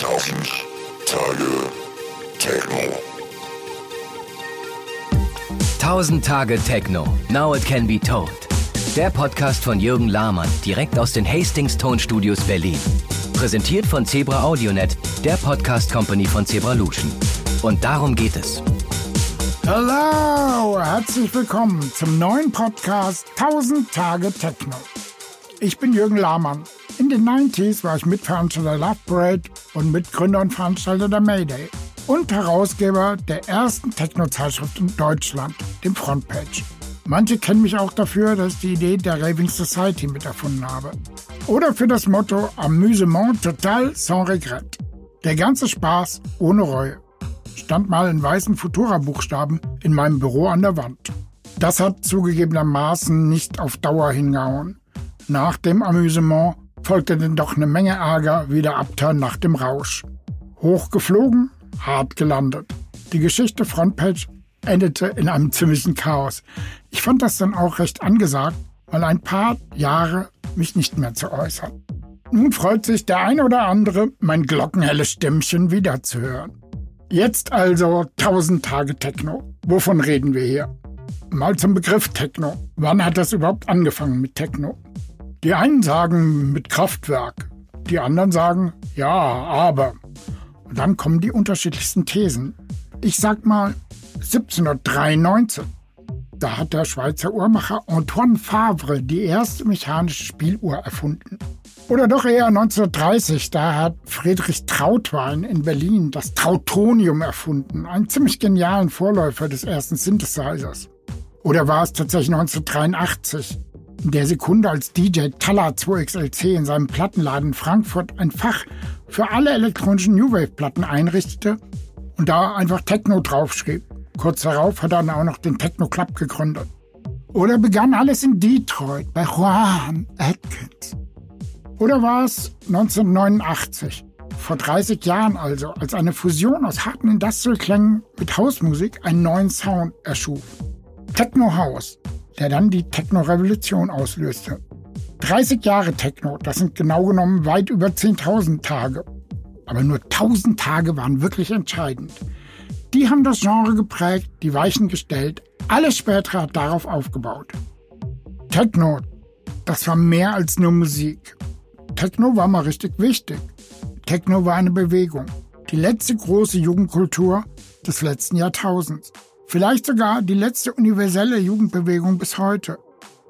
Tausend Tage Techno. 1000 Tage Techno. Now it can be told. Der Podcast von Jürgen Lahmann, direkt aus den Hastings Tonstudios Berlin. Präsentiert von Zebra AudioNet, der Podcast Company von Zebralution. Und darum geht es. Hallo, herzlich willkommen zum neuen Podcast 1000 Tage Techno. Ich bin Jürgen Lahmann. In den 90s war ich Mitveranstalter Love Parade und Mitgründer und Veranstalter der Mayday und Herausgeber der ersten Techno-Zeitschrift in Deutschland, dem Frontpage. Manche kennen mich auch dafür, dass ich die Idee der Raving Society mit erfunden habe. Oder für das Motto Amusement total sans regret. Der ganze Spaß ohne Reue. Stand mal in weißen Futura-Buchstaben in meinem Büro an der Wand. Das hat zugegebenermaßen nicht auf Dauer hingehauen. Nach dem Amüsement folgte denn doch eine Menge Ärger wie der Abturn nach dem Rausch. Hochgeflogen, hart gelandet. Die Geschichte Frontpage endete in einem ziemlichen Chaos. Ich fand das dann auch recht angesagt, mal ein paar Jahre mich nicht mehr zu äußern. Nun freut sich der ein oder andere, mein glockenhelles Stimmchen wiederzuhören. Jetzt also 1000 Tage Techno. Wovon reden wir hier? Mal zum Begriff Techno. Wann hat das überhaupt angefangen mit Techno? Die einen sagen mit Kraftwerk, die anderen sagen ja, aber. Und dann kommen die unterschiedlichsten Thesen. Ich sag mal 1793. Da hat der Schweizer Uhrmacher Antoine Favre die erste mechanische Spieluhr erfunden. Oder doch eher 1930, da hat Friedrich Trautwein in Berlin das Trautonium erfunden, einen ziemlich genialen Vorläufer des ersten Synthesizers. Oder war es tatsächlich 1983, in der Sekunde als DJ Talla 2XLC in seinem Plattenladen Frankfurt ein Fach für alle elektronischen New Wave Platten einrichtete und da einfach Techno draufschrieb. Kurz darauf hat er dann auch noch den Techno Club gegründet. Oder begann alles in Detroit bei Juan Atkins. Oder war es 1989, vor 30 Jahren also, als eine Fusion aus harten Industrial-Klängen mit Hausmusik einen neuen Sound erschuf. Techno House, der dann die Techno-Revolution auslöste. 30 Jahre Techno, das sind genau genommen weit über 10.000 Tage. Aber nur 1000 Tage waren wirklich entscheidend. Die haben das Genre geprägt, die Weichen gestellt, alles spätere hat darauf aufgebaut. Techno, das war mehr als nur Musik. Techno war mal richtig wichtig. Techno war eine Bewegung. Die letzte große Jugendkultur des letzten Jahrtausends. Vielleicht sogar die letzte universelle Jugendbewegung bis heute.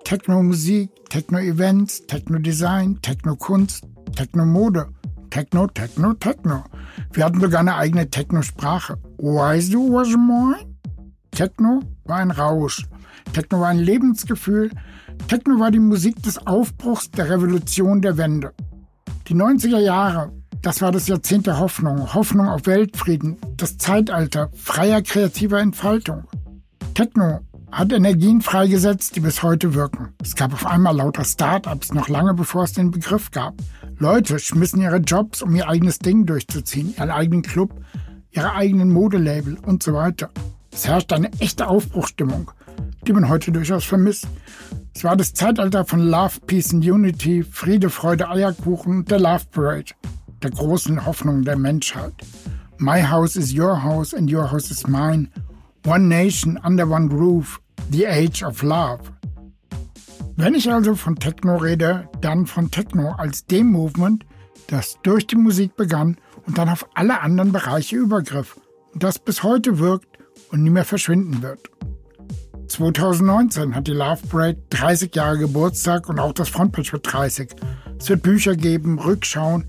Techno-Musik, Techno-Events, Techno-Design, Techno-Kunst, Techno-Mode, Techno, Techno, Techno. Wir hatten sogar eine eigene Techno-Sprache. Weißt du, was ich meine? Techno war ein Rausch. Techno war ein Lebensgefühl. Techno war die Musik des Aufbruchs, der Revolution, der Wende. Die 90er Jahre das war das Jahrzehnt der Hoffnung, Hoffnung auf Weltfrieden, das Zeitalter freier kreativer Entfaltung. Techno hat Energien freigesetzt, die bis heute wirken. Es gab auf einmal lauter Start-ups, noch lange bevor es den Begriff gab. Leute schmissen ihre Jobs, um ihr eigenes Ding durchzuziehen, ihren eigenen Club, ihre eigenen Modelabel und so weiter. Es herrscht eine echte Aufbruchstimmung, die man heute durchaus vermisst. Es war das Zeitalter von Love, Peace and Unity, Friede, Freude, Eierkuchen der Love Parade der großen Hoffnung der Menschheit. My house is your house and your house is mine. One nation under one roof. The age of love. Wenn ich also von Techno rede, dann von Techno als dem Movement, das durch die Musik begann und dann auf alle anderen Bereiche übergriff und das bis heute wirkt und nie mehr verschwinden wird. 2019 hat die Love Parade 30 Jahre Geburtstag und auch das Frontpage wird 30. Es wird Bücher geben, Rückschauen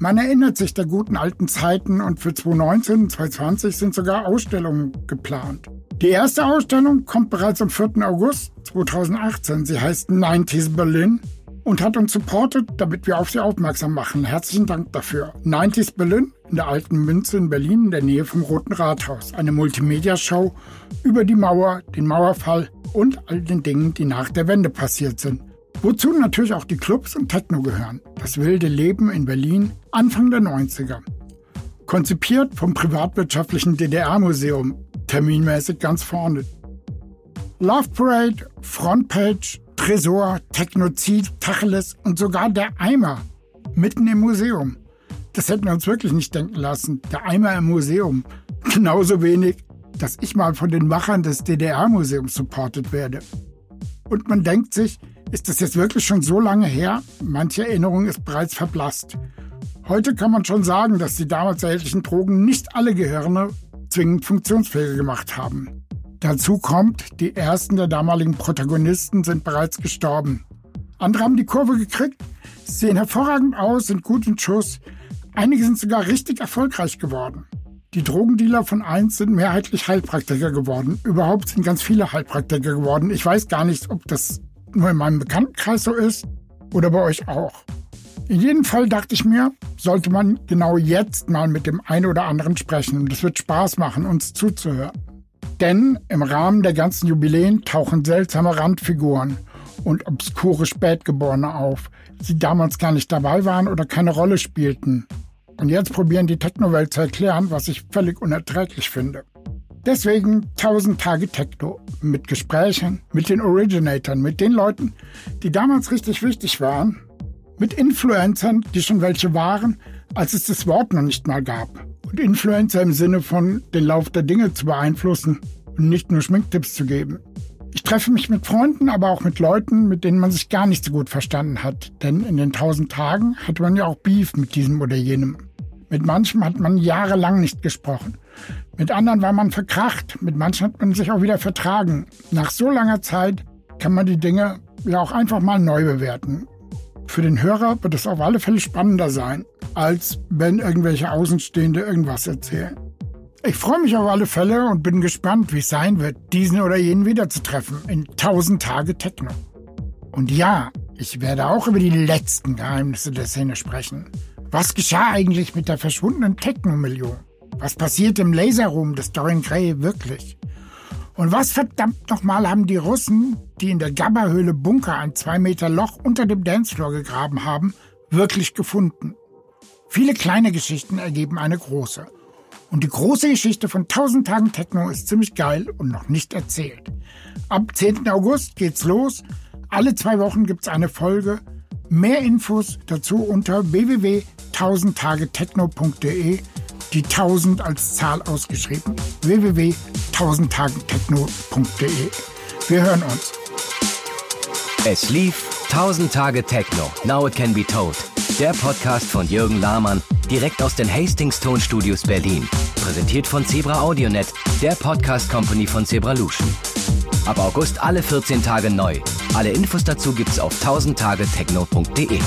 man erinnert sich der guten alten Zeiten und für 2019 und 2020 sind sogar Ausstellungen geplant. Die erste Ausstellung kommt bereits am 4. August 2018. Sie heißt 90s Berlin und hat uns supportet, damit wir auf sie aufmerksam machen. Herzlichen Dank dafür. 90s Berlin in der alten Münze in Berlin in der Nähe vom Roten Rathaus. Eine Multimedia-Show über die Mauer, den Mauerfall und all den Dingen, die nach der Wende passiert sind. Wozu natürlich auch die Clubs und Techno gehören. Das wilde Leben in Berlin Anfang der 90er. Konzipiert vom privatwirtschaftlichen DDR-Museum, terminmäßig ganz vorne. Love Parade, Frontpage, Tresor, Technozid, Tacheles und sogar der Eimer mitten im Museum. Das hätten wir uns wirklich nicht denken lassen. Der Eimer im Museum. Genauso wenig, dass ich mal von den Machern des DDR-Museums supportet werde. Und man denkt sich, ist das jetzt wirklich schon so lange her? Manche Erinnerung ist bereits verblasst. Heute kann man schon sagen, dass die damals erhältlichen Drogen nicht alle Gehirne zwingend funktionsfähig gemacht haben. Dazu kommt, die ersten der damaligen Protagonisten sind bereits gestorben. Andere haben die Kurve gekriegt, sehen hervorragend aus, sind gut in Schuss. Einige sind sogar richtig erfolgreich geworden. Die Drogendealer von eins sind mehrheitlich Heilpraktiker geworden. Überhaupt sind ganz viele Heilpraktiker geworden. Ich weiß gar nicht, ob das nur in meinem Bekanntenkreis so ist oder bei euch auch. In jedem Fall dachte ich mir, sollte man genau jetzt mal mit dem einen oder anderen sprechen. Und es wird Spaß machen, uns zuzuhören. Denn im Rahmen der ganzen Jubiläen tauchen seltsame Randfiguren und obskure Spätgeborene auf, die damals gar nicht dabei waren oder keine Rolle spielten. Und jetzt probieren die Technowelt zu erklären, was ich völlig unerträglich finde. Deswegen 1000 Tage Techno mit Gesprächen, mit den Originatoren, mit den Leuten, die damals richtig wichtig waren mit Influencern, die schon welche waren, als es das Wort noch nicht mal gab. Und Influencer im Sinne von den Lauf der Dinge zu beeinflussen und nicht nur Schminktipps zu geben. Ich treffe mich mit Freunden, aber auch mit Leuten, mit denen man sich gar nicht so gut verstanden hat. Denn in den tausend Tagen hatte man ja auch Beef mit diesem oder jenem. Mit manchem hat man jahrelang nicht gesprochen. Mit anderen war man verkracht. Mit manchen hat man sich auch wieder vertragen. Nach so langer Zeit kann man die Dinge ja auch einfach mal neu bewerten. Für den Hörer wird es auf alle Fälle spannender sein, als wenn irgendwelche Außenstehende irgendwas erzählen. Ich freue mich auf alle Fälle und bin gespannt, wie es sein wird, diesen oder jenen wiederzutreffen in 1000 Tage Techno. Und ja, ich werde auch über die letzten Geheimnisse der Szene sprechen. Was geschah eigentlich mit der verschwundenen Techno-Million? Was passiert im Laserroom des Dorian Gray wirklich? Und was verdammt nochmal haben die Russen, die in der Gabba-Höhle Bunker ein zwei Meter Loch unter dem Dancefloor gegraben haben, wirklich gefunden? Viele kleine Geschichten ergeben eine große. Und die große Geschichte von 1000 Tagen Techno ist ziemlich geil und noch nicht erzählt. Ab 10. August geht's los. Alle zwei Wochen gibt's eine Folge. Mehr Infos dazu unter www.1000tagetechno.de die 1000 als Zahl ausgeschrieben. www.1000tagentechno.de. Wir hören uns. Es lief 1000 Tage Techno. Now it can be told. Der Podcast von Jürgen Lahmann, direkt aus den Hastings Tonstudios Berlin. Präsentiert von Zebra AudioNet, der Podcast Company von Zebralution. Ab August alle 14 Tage neu. Alle Infos dazu gibt's auf 1000tagetechno.de.